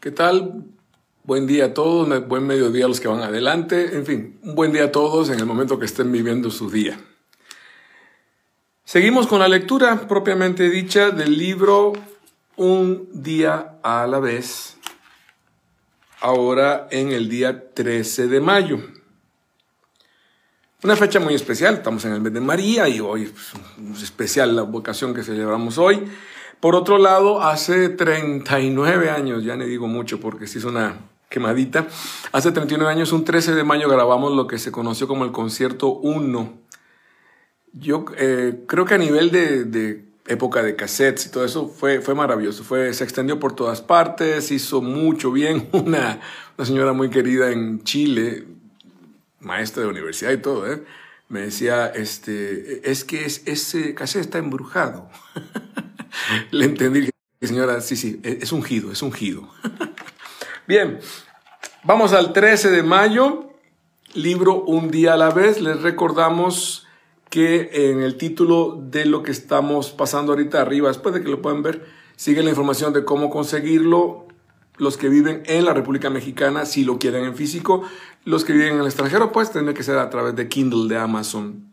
¿Qué tal? Buen día a todos, buen mediodía a los que van adelante, en fin, un buen día a todos en el momento que estén viviendo su día. Seguimos con la lectura propiamente dicha del libro Un día a la vez, ahora en el día 13 de mayo. Una fecha muy especial, estamos en el mes de María y hoy es especial la vocación que celebramos hoy. Por otro lado, hace 39 años, ya le digo mucho porque se hizo una quemadita, hace 39 años, un 13 de mayo, grabamos lo que se conoció como el concierto 1. Yo eh, creo que a nivel de, época de cassettes y todo eso fue, fue maravilloso, fue, se extendió por todas partes, hizo mucho bien. Una, una señora muy querida en Chile, maestra de universidad y todo, ¿eh? me decía, este, es que ese cassette está embrujado. Le entendí, señora, sí, sí, e, es ungido, es ungido. Bien, vamos al 13 de mayo, libro Un día a la vez. Les recordamos que en el título de lo que estamos pasando ahorita arriba, después de que lo puedan ver, sigue la información de cómo conseguirlo. Los que viven en la República Mexicana, si lo quieren en físico, los que viven en el extranjero, pues tendrá que ser a través de Kindle de Amazon.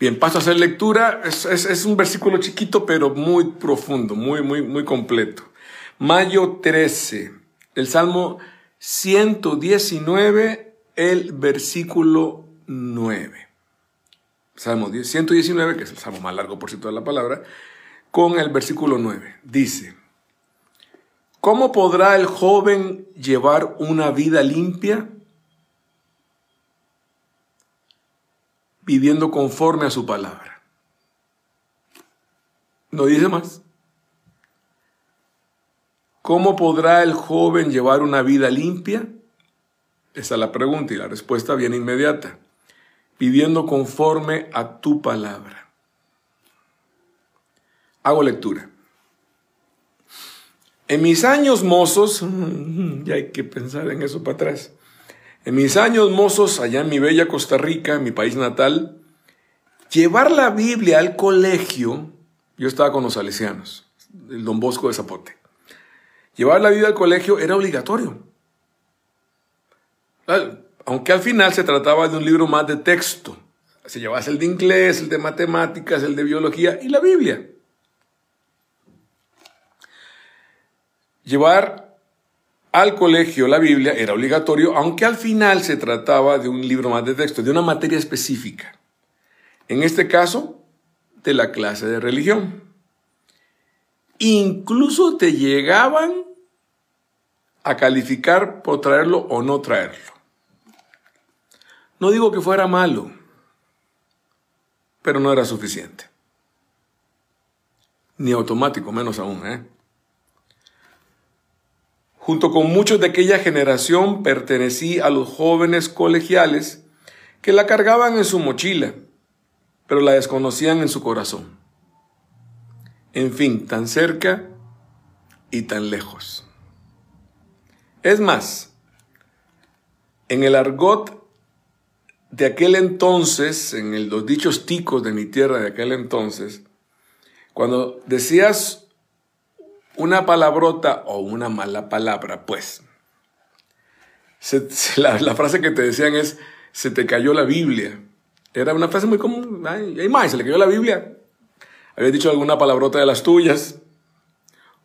Bien, paso a hacer lectura. Es, un versículo chiquito, pero muy profundo, muy, muy, muy completo. Mayo 13, el Salmo 119, el versículo 9. Salmo 119, que es el salmo más largo, por cierto, de la palabra, con el versículo 9. Dice, ¿cómo podrá el joven llevar una vida limpia? Viviendo conforme a su palabra. No dice más. ¿Cómo podrá el joven llevar una vida limpia? Esa es la pregunta y la respuesta viene inmediata. Viviendo conforme a tu palabra. Hago lectura. En mis años mozos, ya hay que pensar en eso para atrás. En mis años mozos, allá en mi bella Costa Rica, mi país natal, llevar la Biblia al colegio, yo estaba con los salesianos, el Don Bosco de Zapote. Llevar la Biblia al colegio era obligatorio. Aunque al final se trataba de un libro más de texto. Se llevaba el de inglés, el de matemáticas, el de biología y la Biblia. Llevar al colegio la Biblia era obligatorio, aunque al final se trataba de un libro más de texto, de una materia específica. En este caso, de la clase de religión. Incluso te llegaban a calificar por traerlo o no traerlo. No digo que fuera malo, pero no era suficiente. Ni automático, menos aún, ¿eh? Junto con muchos de aquella generación pertenecí a los jóvenes colegiales que la cargaban en su mochila, pero la desconocían en su corazón. En fin, tan cerca y tan lejos. Es más, en el argot de aquel entonces, en los dichos ticos de mi tierra de aquel entonces, cuando decías una palabrota o una mala palabra, pues. la, frase que te decían es, se te cayó la Biblia. Era una frase muy común. Ay, más, se le cayó la Biblia. Había dicho alguna palabrota de las tuyas.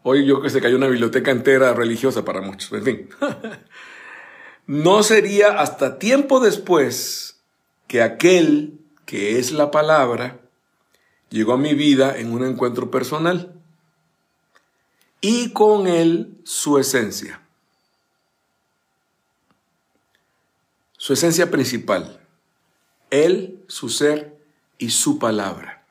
Hoy yo que se cayó una biblioteca entera religiosa para muchos. En fin. no sería hasta tiempo después que aquel que es la palabra llegó a mi vida en un encuentro personal y con él su esencia. Su esencia principal, él, su ser y su palabra.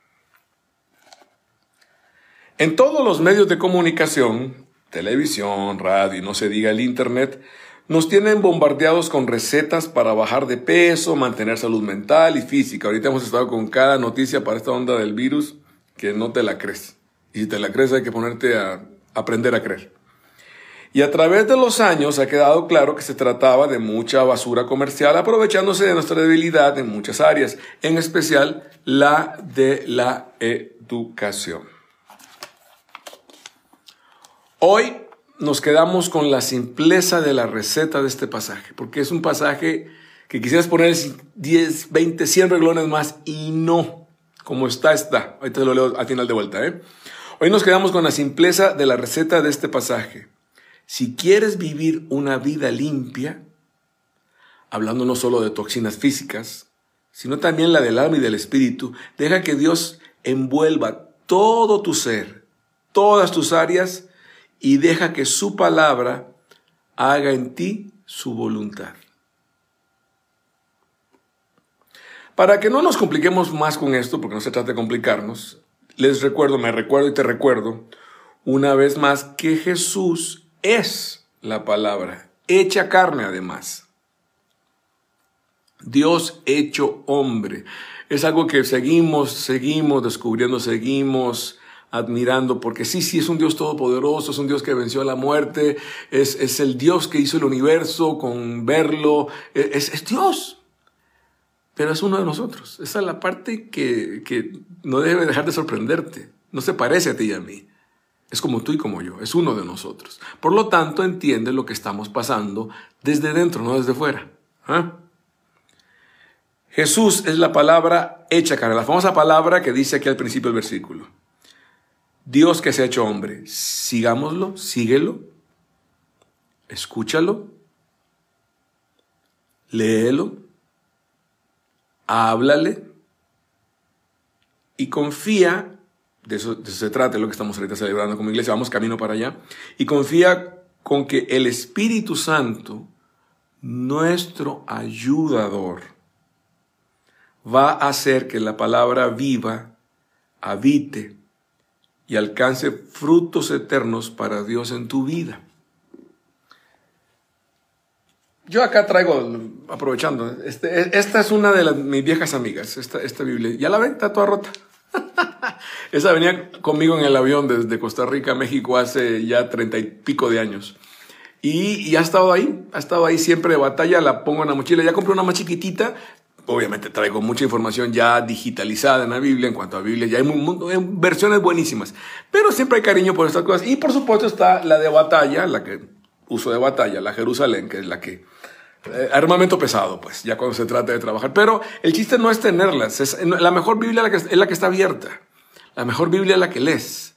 En todos los medios de comunicación, televisión, radio y no se diga el Internet, nos tienen bombardeados con recetas para bajar de peso, mantener salud mental y física. Ahorita hemos estado con cada noticia para esta onda del virus que no te la crees. Y si te la crees hay que ponerte a aprender a creer. Y a través de los años ha quedado claro que se trataba de mucha basura comercial, aprovechándose de nuestra debilidad en muchas áreas, en especial la de la educación. Hoy nos quedamos con la simpleza de la receta de este pasaje, porque es un pasaje que quisieras poner 10, 20, 100 reglones más y no, como está, está. Ahorita lo leo al final de vuelta. ¿eh? Hoy nos quedamos con la simpleza de la receta de este pasaje. Si quieres vivir una vida limpia, hablando no solo de toxinas físicas, sino también la del alma y del espíritu, deja que Dios envuelva todo tu ser, todas tus áreas, y deja que su palabra haga en ti su voluntad. Para que no nos compliquemos más con esto, porque no se trata de complicarnos, les recuerdo, me recuerdo y te recuerdo una vez más que Jesús es la palabra, hecha carne además. Dios hecho hombre. Es algo que seguimos, seguimos descubriendo, seguimos admirando, porque sí, sí, es un Dios todopoderoso, es un Dios que venció a la muerte, es, es el Dios que hizo el universo con verlo, es, es Dios pero es uno de nosotros. Esa es la parte que, que, no debe dejar de sorprenderte. No se parece a ti y a mí. Es como tú y como yo, es uno de nosotros. Por lo tanto, entiende lo que estamos pasando desde dentro, no desde fuera. ¿Ah? Jesús es la palabra hecha cara, la famosa palabra que dice aquí al principio del versículo. Dios que se ha hecho hombre. Sigámoslo, síguelo, escúchalo, léelo háblale y confía, de eso, se trata, de lo que estamos ahorita celebrando como iglesia, vamos camino para allá, y confía con que el Espíritu Santo, nuestro ayudador, va a hacer que la palabra viva, habite y alcance frutos eternos para Dios en tu vida. Yo acá traigo, aprovechando, este, esta es una de las, mis viejas amigas, esta, esta Biblia. Ya la ven, está toda rota. Esa venía conmigo en el avión desde Costa Rica a México hace ya treinta y pico de años. Y, y, ha estado ahí, ha estado ahí siempre de batalla, la pongo en la mochila. Ya compré una más chiquitita. Obviamente traigo mucha información ya digitalizada en la Biblia, en cuanto a Biblia, ya hay, hay versiones buenísimas. Pero siempre hay cariño por estas cosas. Y por supuesto está la de batalla, la que uso de batalla, la Jerusalén, que es la que eh, armamento pesado, pues, ya cuando se trata de trabajar. Pero el chiste no es tenerlas. Es, la mejor Biblia es la, que, es la que está abierta. La mejor Biblia es la que lees.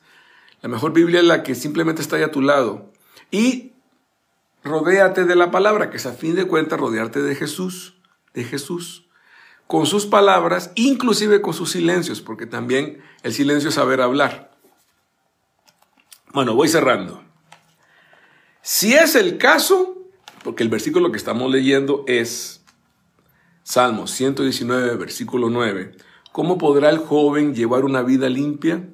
La mejor Biblia es la que simplemente está ahí a tu lado. Y rodéate de la palabra, que es a fin de cuentas rodearte de Jesús, de Jesús, con sus palabras, inclusive con sus silencios, porque también el silencio es saber hablar. Bueno, voy cerrando. Si es el caso, porque el versículo que estamos leyendo es Salmos 119, versículo 9. ¿Cómo podrá el joven llevar una vida limpia?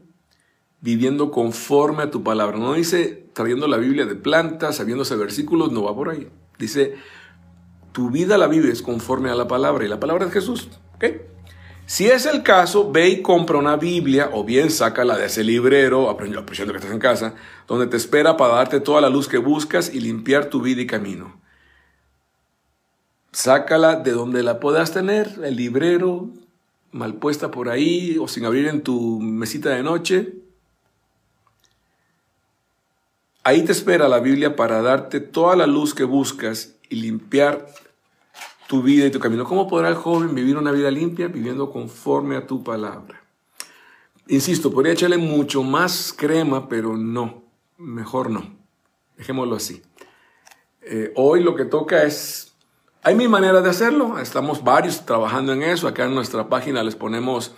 Viviendo conforme a tu palabra. No dice trayendo la Biblia de plantas, sabiéndose versículos, no va por ahí. Dice, tu vida la vives conforme a la palabra y la palabra es Jesús. ¿Okay? Si es el caso, ve y compra una Biblia o bien sácala de ese librero, aprendiendo que estás en casa, donde te espera para darte toda la luz que buscas y limpiar tu vida y camino. Sácala de donde la puedas tener, el librero, mal puesta por ahí o sin abrir en tu mesita de noche. Ahí te espera la Biblia para darte toda la luz que buscas y limpiar tu vida y tu camino. ¿Cómo podrá el joven vivir una vida limpia? Viviendo conforme a tu palabra. Insisto, podría echarle mucho más crema, pero no, mejor no. Dejémoslo así. Eh, hoy lo que toca es hay mil maneras de hacerlo, estamos varios trabajando en eso. Acá en nuestra página les ponemos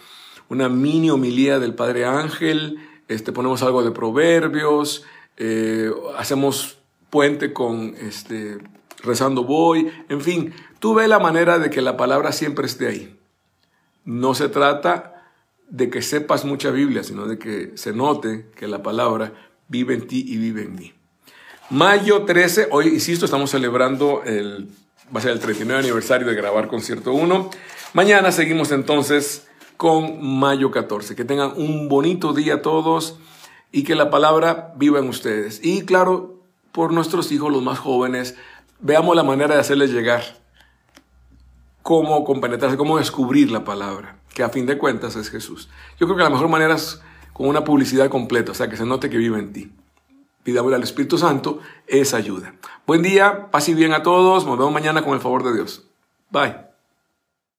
una mini homilía del Padre Ángel, este, ponemos algo de proverbios, eh, hacemos puente con este, rezando voy, en fin, tú ve la manera de que la palabra siempre esté ahí. No se trata de que sepas mucha Biblia, sino de que se note que la palabra vive en ti y vive en mí. Mayo 13, hoy, insisto, estamos celebrando el va a ser el 39 aniversario de grabar Concierto 1. Mañana seguimos entonces con Mayo 14. Que tengan un bonito día todos y que la palabra viva en ustedes. Y claro, por nuestros hijos, los más jóvenes, veamos la manera de hacerles llegar cómo compenetrarse, cómo descubrir la palabra, que a fin de cuentas es Jesús. Yo creo que la mejor manera es con una publicidad completa, o sea, que se note que vive en ti. Pidámosle al Espíritu Santo esa ayuda. Buen día, paz y bien a todos. Nos vemos mañana con el favor de Dios. Bye.